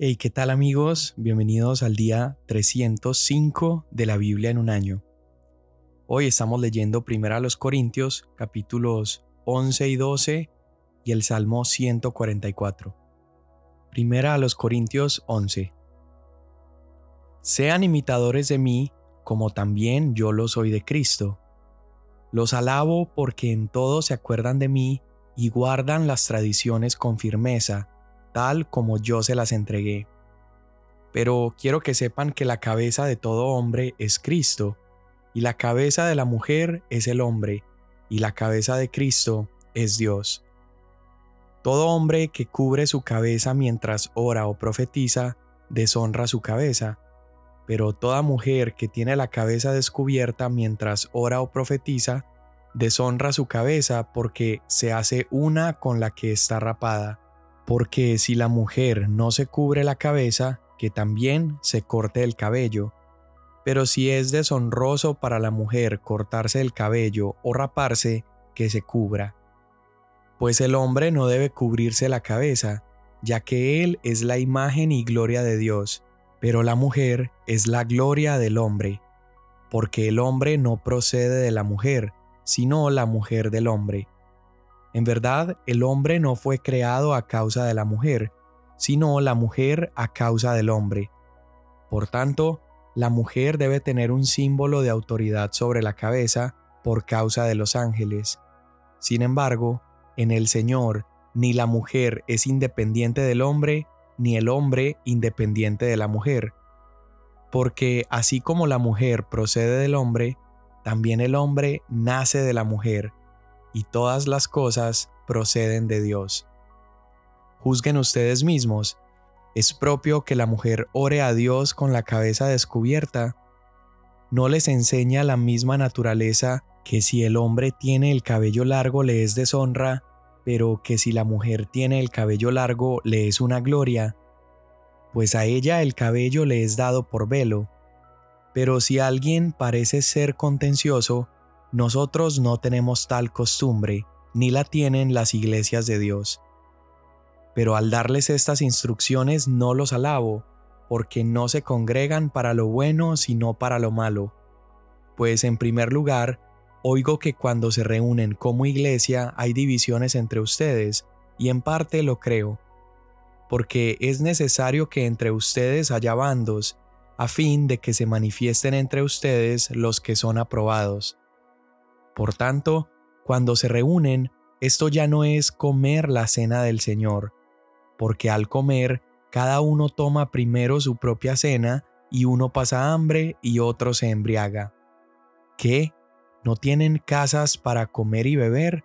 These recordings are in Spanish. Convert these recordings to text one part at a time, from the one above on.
Hey, ¿qué tal amigos? Bienvenidos al día 305 de la Biblia en un año. Hoy estamos leyendo primero a los Corintios, capítulos 11 y 12 y el Salmo 144. Primera a los Corintios 11. Sean imitadores de mí, como también yo lo soy de Cristo. Los alabo porque en todo se acuerdan de mí y guardan las tradiciones con firmeza tal como yo se las entregué. Pero quiero que sepan que la cabeza de todo hombre es Cristo, y la cabeza de la mujer es el hombre, y la cabeza de Cristo es Dios. Todo hombre que cubre su cabeza mientras ora o profetiza, deshonra su cabeza, pero toda mujer que tiene la cabeza descubierta mientras ora o profetiza, deshonra su cabeza porque se hace una con la que está rapada porque si la mujer no se cubre la cabeza, que también se corte el cabello. Pero si es deshonroso para la mujer cortarse el cabello o raparse, que se cubra. Pues el hombre no debe cubrirse la cabeza, ya que él es la imagen y gloria de Dios, pero la mujer es la gloria del hombre, porque el hombre no procede de la mujer, sino la mujer del hombre. En verdad, el hombre no fue creado a causa de la mujer, sino la mujer a causa del hombre. Por tanto, la mujer debe tener un símbolo de autoridad sobre la cabeza por causa de los ángeles. Sin embargo, en el Señor, ni la mujer es independiente del hombre, ni el hombre independiente de la mujer. Porque así como la mujer procede del hombre, también el hombre nace de la mujer, y todas las cosas proceden de Dios. Juzguen ustedes mismos, ¿es propio que la mujer ore a Dios con la cabeza descubierta? ¿No les enseña la misma naturaleza que si el hombre tiene el cabello largo le es deshonra, pero que si la mujer tiene el cabello largo le es una gloria? Pues a ella el cabello le es dado por velo. Pero si alguien parece ser contencioso, nosotros no tenemos tal costumbre, ni la tienen las iglesias de Dios. Pero al darles estas instrucciones no los alabo, porque no se congregan para lo bueno sino para lo malo. Pues en primer lugar, oigo que cuando se reúnen como iglesia hay divisiones entre ustedes, y en parte lo creo, porque es necesario que entre ustedes haya bandos, a fin de que se manifiesten entre ustedes los que son aprobados. Por tanto, cuando se reúnen, esto ya no es comer la cena del Señor, porque al comer, cada uno toma primero su propia cena, y uno pasa hambre y otro se embriaga. ¿Qué? ¿No tienen casas para comer y beber?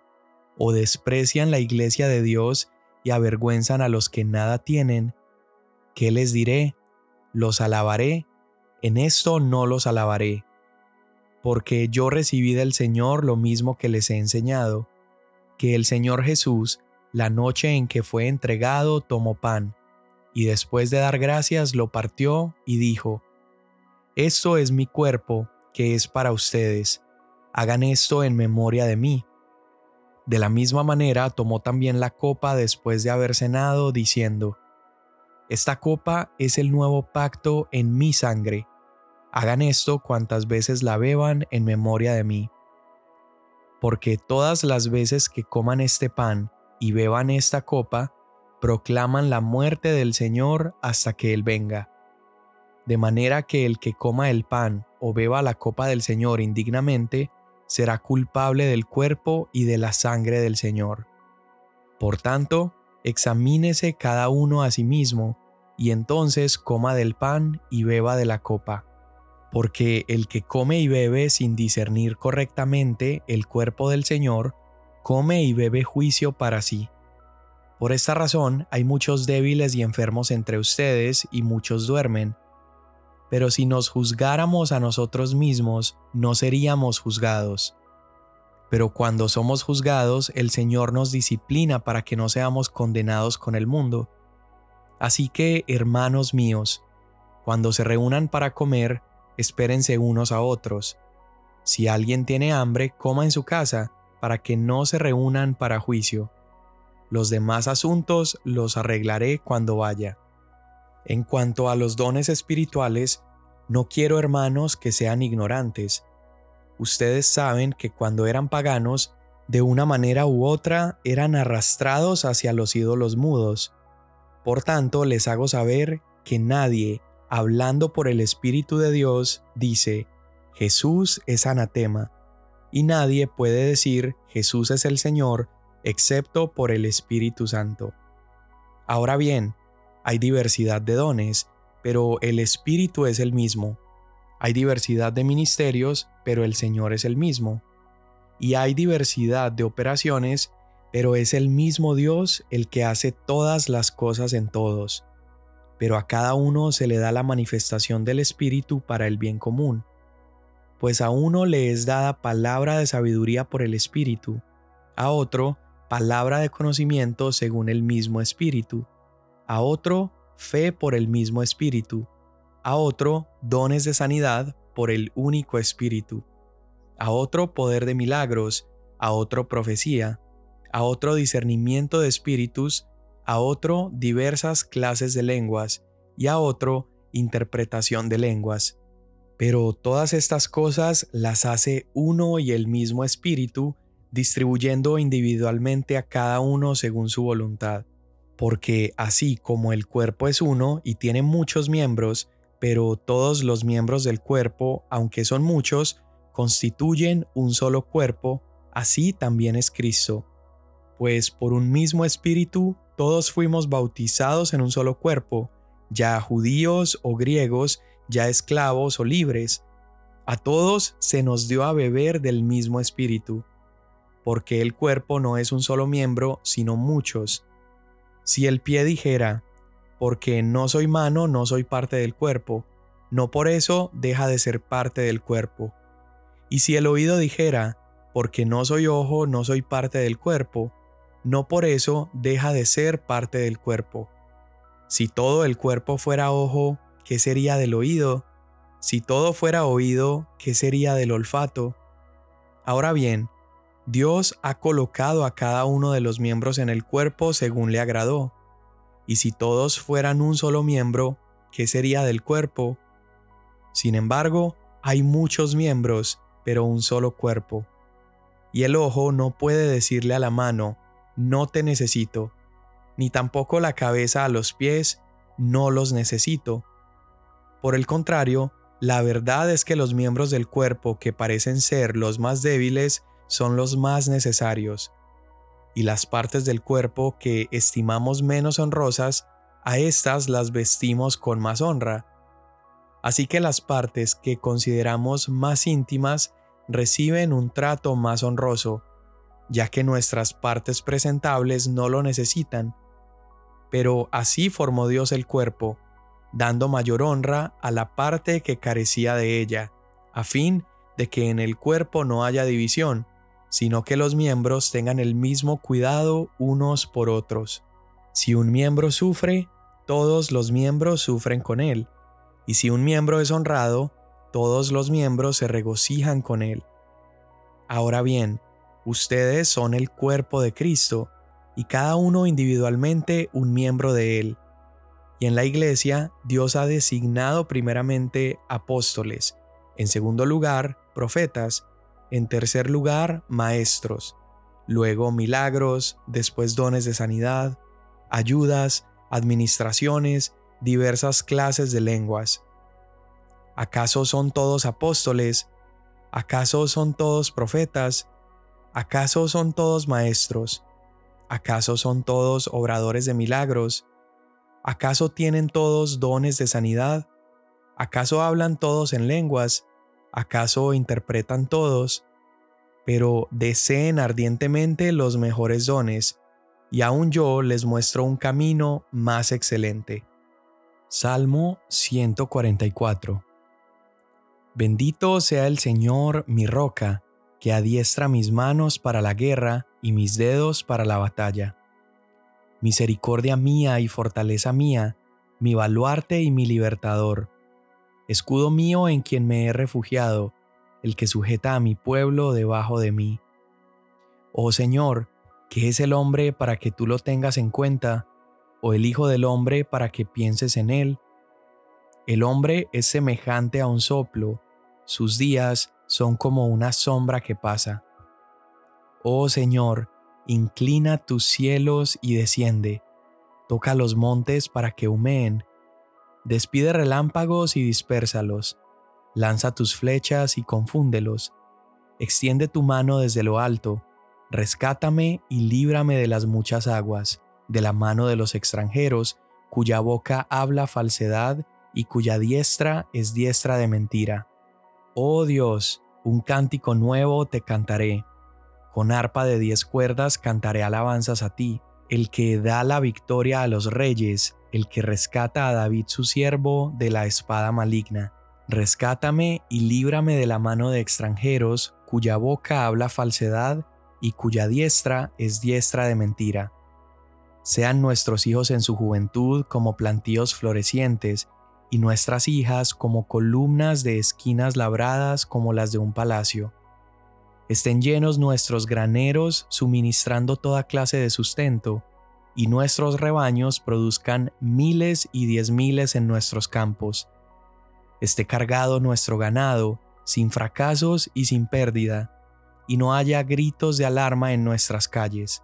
¿O desprecian la iglesia de Dios y avergüenzan a los que nada tienen? ¿Qué les diré? ¿Los alabaré? En esto no los alabaré porque yo recibí del Señor lo mismo que les he enseñado, que el Señor Jesús, la noche en que fue entregado, tomó pan, y después de dar gracias lo partió y dijo, Esto es mi cuerpo, que es para ustedes, hagan esto en memoria de mí. De la misma manera tomó también la copa después de haber cenado, diciendo, Esta copa es el nuevo pacto en mi sangre Hagan esto cuantas veces la beban en memoria de mí. Porque todas las veces que coman este pan y beban esta copa, proclaman la muerte del Señor hasta que Él venga. De manera que el que coma el pan o beba la copa del Señor indignamente, será culpable del cuerpo y de la sangre del Señor. Por tanto, examínese cada uno a sí mismo, y entonces coma del pan y beba de la copa porque el que come y bebe sin discernir correctamente el cuerpo del Señor, come y bebe juicio para sí. Por esta razón hay muchos débiles y enfermos entre ustedes y muchos duermen. Pero si nos juzgáramos a nosotros mismos, no seríamos juzgados. Pero cuando somos juzgados, el Señor nos disciplina para que no seamos condenados con el mundo. Así que, hermanos míos, cuando se reúnan para comer, espérense unos a otros. Si alguien tiene hambre, coma en su casa, para que no se reúnan para juicio. Los demás asuntos los arreglaré cuando vaya. En cuanto a los dones espirituales, no quiero hermanos que sean ignorantes. Ustedes saben que cuando eran paganos, de una manera u otra eran arrastrados hacia los ídolos mudos. Por tanto, les hago saber que nadie, hablando por el Espíritu de Dios, dice, Jesús es anatema, y nadie puede decir Jesús es el Señor, excepto por el Espíritu Santo. Ahora bien, hay diversidad de dones, pero el Espíritu es el mismo. Hay diversidad de ministerios, pero el Señor es el mismo. Y hay diversidad de operaciones, pero es el mismo Dios el que hace todas las cosas en todos. Pero a cada uno se le da la manifestación del Espíritu para el bien común. Pues a uno le es dada palabra de sabiduría por el Espíritu, a otro palabra de conocimiento según el mismo Espíritu, a otro fe por el mismo Espíritu, a otro dones de sanidad por el único Espíritu, a otro poder de milagros, a otro profecía, a otro discernimiento de espíritus, a otro diversas clases de lenguas y a otro interpretación de lenguas. Pero todas estas cosas las hace uno y el mismo Espíritu, distribuyendo individualmente a cada uno según su voluntad. Porque así como el cuerpo es uno y tiene muchos miembros, pero todos los miembros del cuerpo, aunque son muchos, constituyen un solo cuerpo, así también es Cristo. Pues por un mismo espíritu todos fuimos bautizados en un solo cuerpo, ya judíos o griegos, ya esclavos o libres. A todos se nos dio a beber del mismo espíritu, porque el cuerpo no es un solo miembro, sino muchos. Si el pie dijera, porque no soy mano, no soy parte del cuerpo, no por eso deja de ser parte del cuerpo. Y si el oído dijera, porque no soy ojo, no soy parte del cuerpo, no por eso deja de ser parte del cuerpo. Si todo el cuerpo fuera ojo, ¿qué sería del oído? Si todo fuera oído, ¿qué sería del olfato? Ahora bien, Dios ha colocado a cada uno de los miembros en el cuerpo según le agradó. Y si todos fueran un solo miembro, ¿qué sería del cuerpo? Sin embargo, hay muchos miembros, pero un solo cuerpo. Y el ojo no puede decirle a la mano, no te necesito, ni tampoco la cabeza a los pies, no los necesito. Por el contrario, la verdad es que los miembros del cuerpo que parecen ser los más débiles son los más necesarios, y las partes del cuerpo que estimamos menos honrosas, a estas las vestimos con más honra. Así que las partes que consideramos más íntimas reciben un trato más honroso, ya que nuestras partes presentables no lo necesitan. Pero así formó Dios el cuerpo, dando mayor honra a la parte que carecía de ella, a fin de que en el cuerpo no haya división, sino que los miembros tengan el mismo cuidado unos por otros. Si un miembro sufre, todos los miembros sufren con él, y si un miembro es honrado, todos los miembros se regocijan con él. Ahora bien, Ustedes son el cuerpo de Cristo y cada uno individualmente un miembro de él. Y en la iglesia Dios ha designado primeramente apóstoles, en segundo lugar profetas, en tercer lugar maestros, luego milagros, después dones de sanidad, ayudas, administraciones, diversas clases de lenguas. ¿Acaso son todos apóstoles? ¿Acaso son todos profetas? ¿Acaso son todos maestros? ¿Acaso son todos obradores de milagros? ¿Acaso tienen todos dones de sanidad? ¿Acaso hablan todos en lenguas? ¿Acaso interpretan todos? Pero deseen ardientemente los mejores dones, y aún yo les muestro un camino más excelente. Salmo 144 Bendito sea el Señor mi roca, que adiestra mis manos para la guerra y mis dedos para la batalla. Misericordia mía y fortaleza mía, mi baluarte y mi libertador. Escudo mío en quien me he refugiado, el que sujeta a mi pueblo debajo de mí. Oh Señor, ¿qué es el hombre para que tú lo tengas en cuenta? o el Hijo del Hombre para que pienses en él? El hombre es semejante a un soplo, sus días son como una sombra que pasa. Oh Señor, inclina tus cielos y desciende, toca los montes para que humeen, despide relámpagos y dispérsalos, lanza tus flechas y confúndelos, extiende tu mano desde lo alto, rescátame y líbrame de las muchas aguas, de la mano de los extranjeros, cuya boca habla falsedad y cuya diestra es diestra de mentira. Oh Dios, un cántico nuevo te cantaré. Con arpa de diez cuerdas cantaré alabanzas a ti, el que da la victoria a los reyes, el que rescata a David su siervo de la espada maligna. Rescátame y líbrame de la mano de extranjeros, cuya boca habla falsedad y cuya diestra es diestra de mentira. Sean nuestros hijos en su juventud como plantíos florecientes, y nuestras hijas como columnas de esquinas labradas como las de un palacio. Estén llenos nuestros graneros suministrando toda clase de sustento, y nuestros rebaños produzcan miles y diez miles en nuestros campos. Esté cargado nuestro ganado, sin fracasos y sin pérdida, y no haya gritos de alarma en nuestras calles.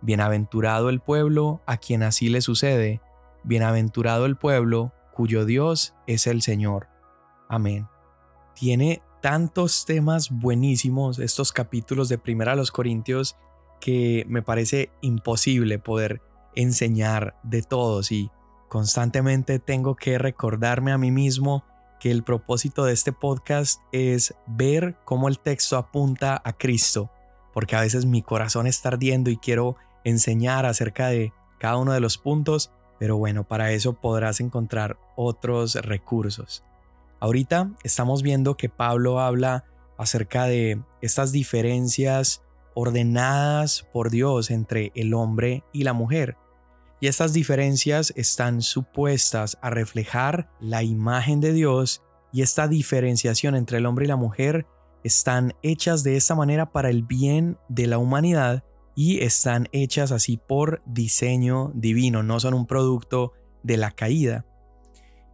Bienaventurado el pueblo a quien así le sucede, bienaventurado el pueblo cuyo Dios es el Señor. Amén. Tiene tantos temas buenísimos estos capítulos de Primera a los Corintios que me parece imposible poder enseñar de todos y constantemente tengo que recordarme a mí mismo que el propósito de este podcast es ver cómo el texto apunta a Cristo, porque a veces mi corazón está ardiendo y quiero enseñar acerca de cada uno de los puntos pero bueno, para eso podrás encontrar otros recursos. Ahorita estamos viendo que Pablo habla acerca de estas diferencias ordenadas por Dios entre el hombre y la mujer. Y estas diferencias están supuestas a reflejar la imagen de Dios y esta diferenciación entre el hombre y la mujer están hechas de esta manera para el bien de la humanidad y están hechas así por diseño divino, no son un producto de la caída.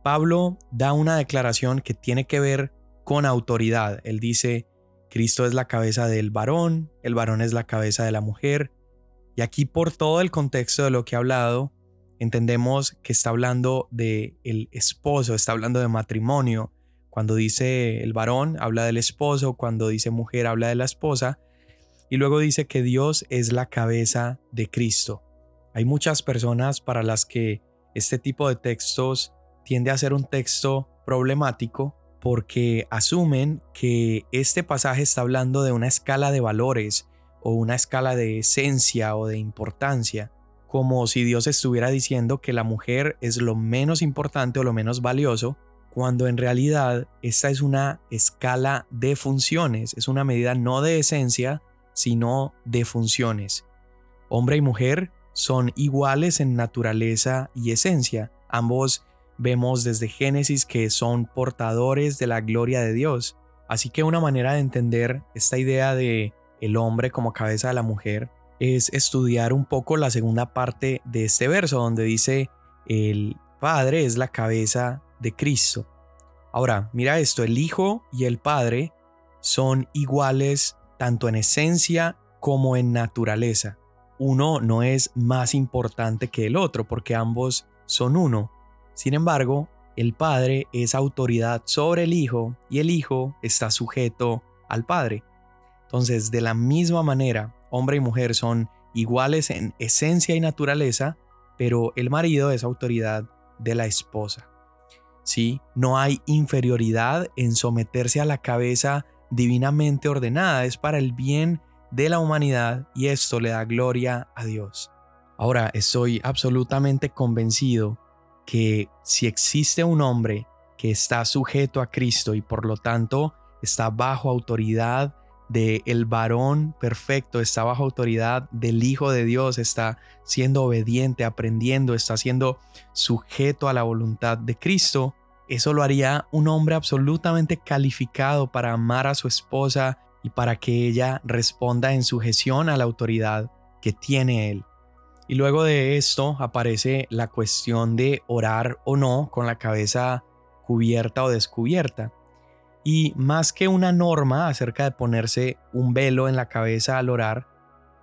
Pablo da una declaración que tiene que ver con autoridad. Él dice, Cristo es la cabeza del varón, el varón es la cabeza de la mujer. Y aquí por todo el contexto de lo que ha hablado, entendemos que está hablando de el esposo, está hablando de matrimonio. Cuando dice el varón, habla del esposo, cuando dice mujer, habla de la esposa. Y luego dice que Dios es la cabeza de Cristo. Hay muchas personas para las que este tipo de textos tiende a ser un texto problemático porque asumen que este pasaje está hablando de una escala de valores o una escala de esencia o de importancia, como si Dios estuviera diciendo que la mujer es lo menos importante o lo menos valioso, cuando en realidad esta es una escala de funciones, es una medida no de esencia, sino de funciones. Hombre y mujer son iguales en naturaleza y esencia. Ambos vemos desde Génesis que son portadores de la gloria de Dios. Así que una manera de entender esta idea de el hombre como cabeza de la mujer es estudiar un poco la segunda parte de este verso donde dice el Padre es la cabeza de Cristo. Ahora, mira esto, el Hijo y el Padre son iguales tanto en esencia como en naturaleza. Uno no es más importante que el otro porque ambos son uno. Sin embargo, el Padre es autoridad sobre el Hijo y el Hijo está sujeto al Padre. Entonces, de la misma manera, hombre y mujer son iguales en esencia y naturaleza, pero el marido es autoridad de la esposa. Sí, no hay inferioridad en someterse a la cabeza divinamente ordenada, es para el bien de la humanidad y esto le da gloria a Dios. Ahora, estoy absolutamente convencido que si existe un hombre que está sujeto a Cristo y por lo tanto está bajo autoridad del el varón perfecto, está bajo autoridad del Hijo de Dios, está siendo obediente, aprendiendo, está siendo sujeto a la voluntad de Cristo, eso lo haría un hombre absolutamente calificado para amar a su esposa y para que ella responda en sujeción a la autoridad que tiene él. Y luego de esto aparece la cuestión de orar o no con la cabeza cubierta o descubierta. Y más que una norma acerca de ponerse un velo en la cabeza al orar,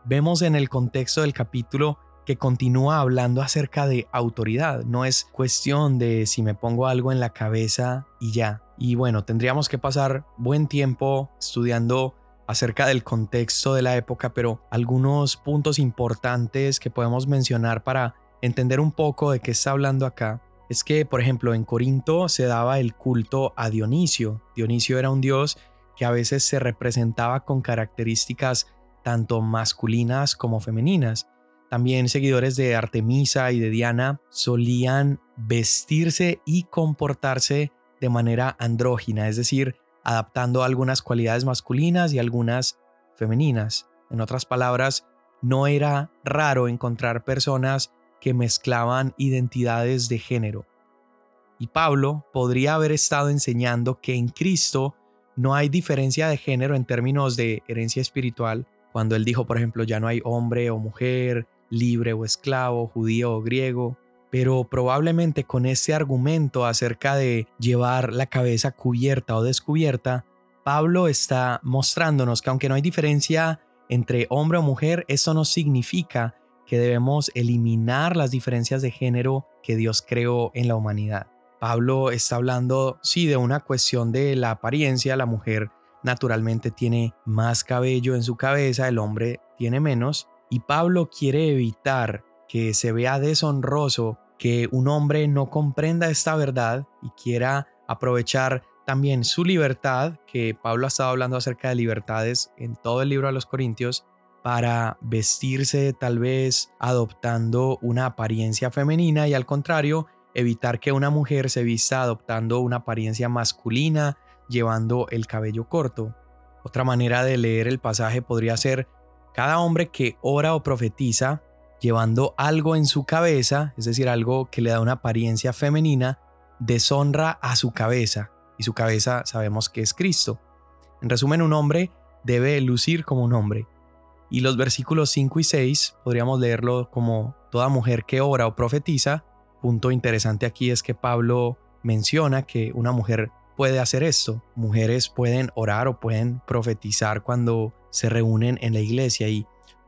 vemos en el contexto del capítulo que continúa hablando acerca de autoridad. No es cuestión de si me pongo algo en la cabeza y ya. Y bueno, tendríamos que pasar buen tiempo estudiando acerca del contexto de la época, pero algunos puntos importantes que podemos mencionar para entender un poco de qué está hablando acá es que, por ejemplo, en Corinto se daba el culto a Dionisio. Dionisio era un dios que a veces se representaba con características tanto masculinas como femeninas. También seguidores de Artemisa y de Diana solían vestirse y comportarse de manera andrógina, es decir, adaptando algunas cualidades masculinas y algunas femeninas. En otras palabras, no era raro encontrar personas que mezclaban identidades de género. Y Pablo podría haber estado enseñando que en Cristo no hay diferencia de género en términos de herencia espiritual, cuando él dijo, por ejemplo, ya no hay hombre o mujer, libre o esclavo, judío o griego, pero probablemente con ese argumento acerca de llevar la cabeza cubierta o descubierta, Pablo está mostrándonos que aunque no hay diferencia entre hombre o mujer, eso no significa que debemos eliminar las diferencias de género que Dios creó en la humanidad. Pablo está hablando, sí, de una cuestión de la apariencia. La mujer naturalmente tiene más cabello en su cabeza, el hombre tiene menos. Y Pablo quiere evitar que se vea deshonroso que un hombre no comprenda esta verdad y quiera aprovechar también su libertad, que Pablo ha estado hablando acerca de libertades en todo el libro de los Corintios, para vestirse tal vez adoptando una apariencia femenina y al contrario, evitar que una mujer se vista adoptando una apariencia masculina, llevando el cabello corto. Otra manera de leer el pasaje podría ser, cada hombre que ora o profetiza llevando algo en su cabeza, es decir, algo que le da una apariencia femenina, deshonra a su cabeza, y su cabeza sabemos que es Cristo. En resumen, un hombre debe lucir como un hombre. Y los versículos 5 y 6 podríamos leerlo como toda mujer que ora o profetiza. Punto interesante aquí es que Pablo menciona que una mujer puede hacer esto. Mujeres pueden orar o pueden profetizar cuando se reúnen en la iglesia y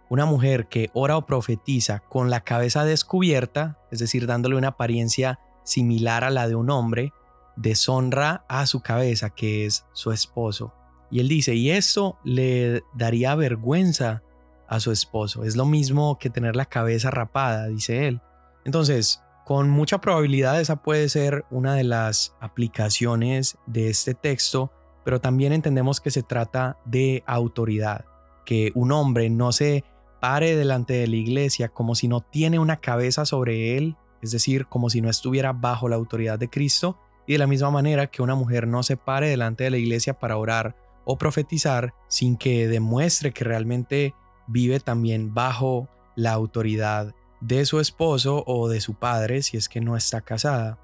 una mujer que ora o profetiza con la cabeza descubierta, es decir, dándole una apariencia similar a la de un hombre, deshonra a su cabeza, que es su esposo. Y él dice, y eso le daría vergüenza a su esposo. Es lo mismo que tener la cabeza rapada, dice él. Entonces, con mucha probabilidad esa puede ser una de las aplicaciones de este texto, pero también entendemos que se trata de autoridad, que un hombre no se pare delante de la iglesia como si no tiene una cabeza sobre él, es decir, como si no estuviera bajo la autoridad de Cristo, y de la misma manera que una mujer no se pare delante de la iglesia para orar o profetizar sin que demuestre que realmente vive también bajo la autoridad de su esposo o de su padre si es que no está casada.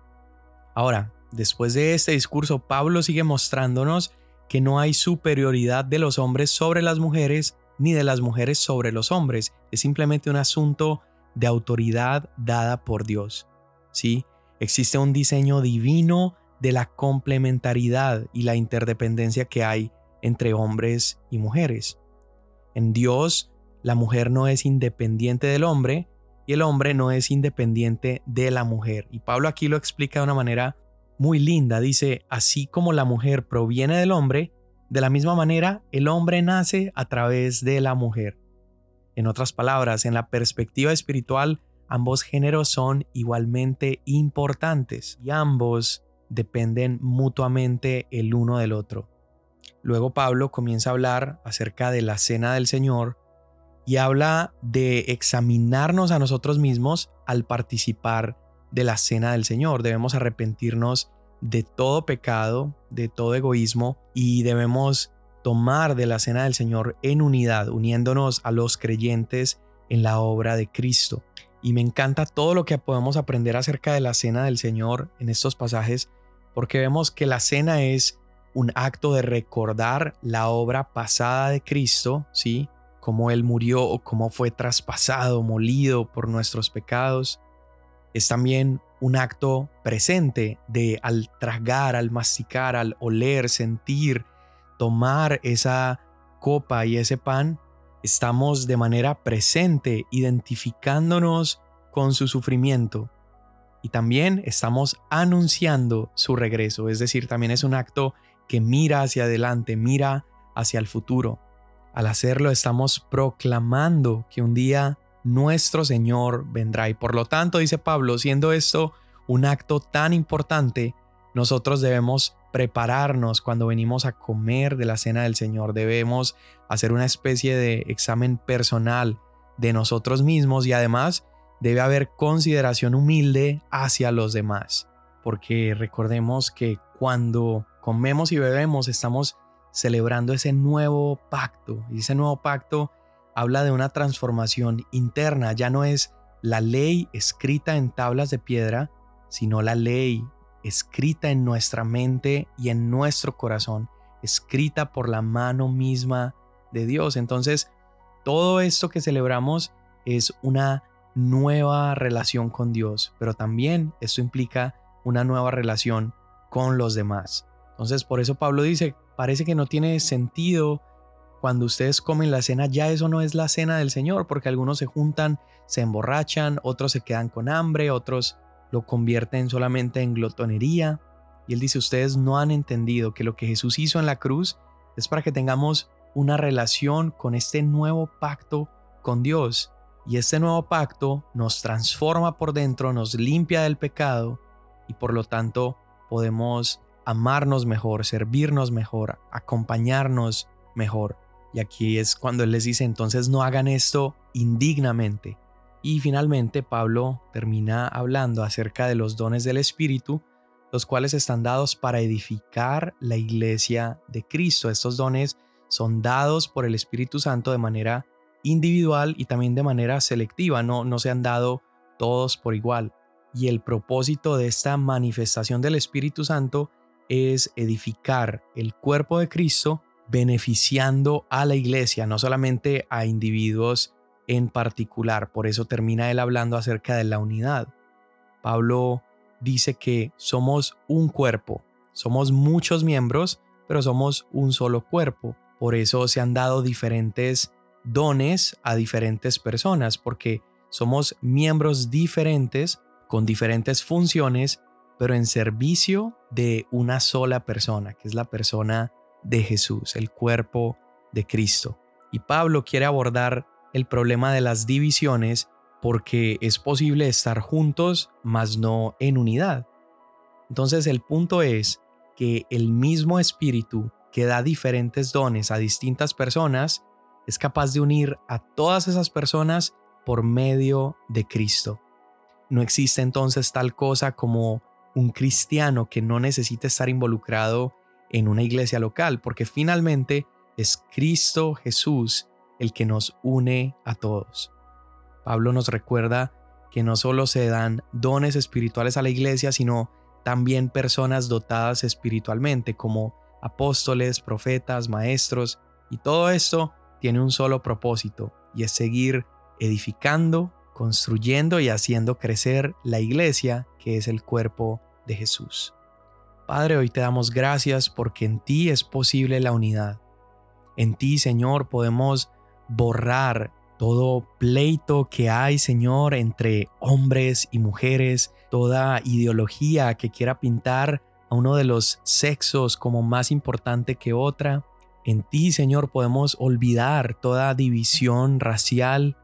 Ahora, después de este discurso, Pablo sigue mostrándonos que no hay superioridad de los hombres sobre las mujeres ni de las mujeres sobre los hombres, es simplemente un asunto de autoridad dada por Dios. ¿sí? Existe un diseño divino de la complementariedad y la interdependencia que hay entre hombres y mujeres. En Dios, la mujer no es independiente del hombre y el hombre no es independiente de la mujer. Y Pablo aquí lo explica de una manera muy linda. Dice, así como la mujer proviene del hombre, de la misma manera, el hombre nace a través de la mujer. En otras palabras, en la perspectiva espiritual, ambos géneros son igualmente importantes y ambos dependen mutuamente el uno del otro. Luego Pablo comienza a hablar acerca de la cena del Señor y habla de examinarnos a nosotros mismos al participar de la cena del Señor. Debemos arrepentirnos de todo pecado, de todo egoísmo y debemos tomar de la cena del Señor en unidad, uniéndonos a los creyentes en la obra de Cristo. Y me encanta todo lo que podemos aprender acerca de la cena del Señor en estos pasajes, porque vemos que la cena es un acto de recordar la obra pasada de Cristo, ¿sí? Cómo Él murió, cómo fue traspasado, molido por nuestros pecados. Es también un acto presente de al tragar, al masticar, al oler, sentir, tomar esa copa y ese pan, estamos de manera presente identificándonos con su sufrimiento y también estamos anunciando su regreso, es decir, también es un acto que mira hacia adelante, mira hacia el futuro. Al hacerlo estamos proclamando que un día nuestro Señor vendrá y por lo tanto, dice Pablo, siendo esto un acto tan importante, nosotros debemos prepararnos cuando venimos a comer de la cena del Señor. Debemos hacer una especie de examen personal de nosotros mismos y además debe haber consideración humilde hacia los demás. Porque recordemos que cuando comemos y bebemos estamos celebrando ese nuevo pacto. Y ese nuevo pacto habla de una transformación interna. Ya no es la ley escrita en tablas de piedra, sino la ley escrita en nuestra mente y en nuestro corazón, escrita por la mano misma de Dios. Entonces, todo esto que celebramos es una nueva relación con Dios, pero también esto implica una nueva relación con los demás. Entonces, por eso Pablo dice, parece que no tiene sentido cuando ustedes comen la cena, ya eso no es la cena del Señor, porque algunos se juntan, se emborrachan, otros se quedan con hambre, otros lo convierten solamente en glotonería. Y él dice, ustedes no han entendido que lo que Jesús hizo en la cruz es para que tengamos una relación con este nuevo pacto con Dios. Y este nuevo pacto nos transforma por dentro, nos limpia del pecado y por lo tanto podemos amarnos mejor, servirnos mejor, acompañarnos mejor. Y aquí es cuando Él les dice, entonces no hagan esto indignamente, y finalmente Pablo termina hablando acerca de los dones del Espíritu, los cuales están dados para edificar la iglesia de Cristo. Estos dones son dados por el Espíritu Santo de manera individual y también de manera selectiva, no, no se han dado todos por igual. Y el propósito de esta manifestación del Espíritu Santo es edificar el cuerpo de Cristo beneficiando a la iglesia, no solamente a individuos en particular. Por eso termina él hablando acerca de la unidad. Pablo dice que somos un cuerpo, somos muchos miembros, pero somos un solo cuerpo. Por eso se han dado diferentes dones a diferentes personas, porque somos miembros diferentes con diferentes funciones, pero en servicio de una sola persona, que es la persona de Jesús, el cuerpo de Cristo. Y Pablo quiere abordar el problema de las divisiones porque es posible estar juntos, mas no en unidad. Entonces el punto es que el mismo espíritu que da diferentes dones a distintas personas es capaz de unir a todas esas personas por medio de Cristo. No existe entonces tal cosa como un cristiano que no necesite estar involucrado en una iglesia local, porque finalmente es Cristo Jesús el que nos une a todos. Pablo nos recuerda que no solo se dan dones espirituales a la iglesia, sino también personas dotadas espiritualmente como apóstoles, profetas, maestros, y todo esto tiene un solo propósito, y es seguir edificando, construyendo y haciendo crecer la iglesia, que es el cuerpo de Jesús. Padre, hoy te damos gracias porque en ti es posible la unidad. En ti, Señor, podemos borrar todo pleito que hay, Señor, entre hombres y mujeres, toda ideología que quiera pintar a uno de los sexos como más importante que otra. En ti, Señor, podemos olvidar toda división racial,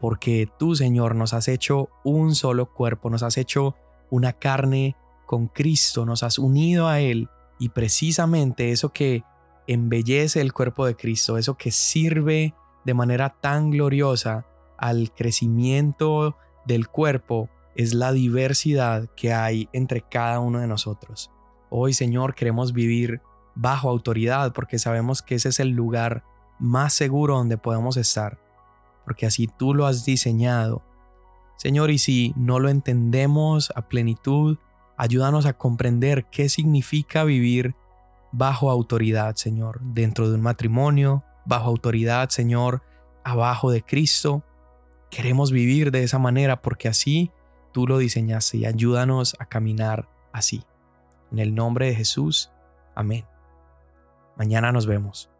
porque tú, Señor, nos has hecho un solo cuerpo, nos has hecho una carne con Cristo, nos has unido a Él, y precisamente eso que embellece el cuerpo de Cristo, eso que sirve de manera tan gloriosa al crecimiento del cuerpo, es la diversidad que hay entre cada uno de nosotros. Hoy, Señor, queremos vivir bajo autoridad porque sabemos que ese es el lugar más seguro donde podemos estar, porque así tú lo has diseñado. Señor, y si no lo entendemos a plenitud, ayúdanos a comprender qué significa vivir bajo autoridad, Señor, dentro de un matrimonio, bajo autoridad, Señor, abajo de Cristo. Queremos vivir de esa manera porque así tú lo diseñaste y ayúdanos a caminar así. En el nombre de Jesús. Amén. Mañana nos vemos.